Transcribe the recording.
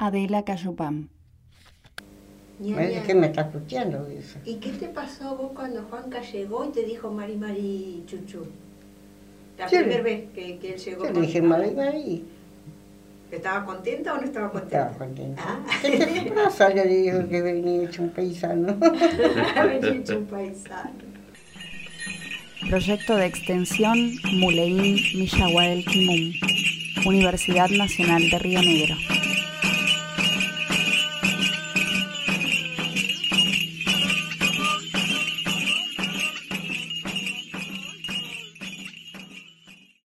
Adela Cayupam. Es que me está escuchando ¿Y qué te pasó vos cuando Juanca llegó y te dijo Mari Mari Chuchu? La primera vez que, que él llegó. Yo le dije, Mari, Mari. ¿Estaba contenta o no estaba contenta? Estaba contenta. Ah. ¿Qué te pasa? Le dijo que venía hecho un paisano. Había hecho un paisano. Proyecto de extensión Muleín Millahuel Quimum. Universidad Nacional de Río Negro.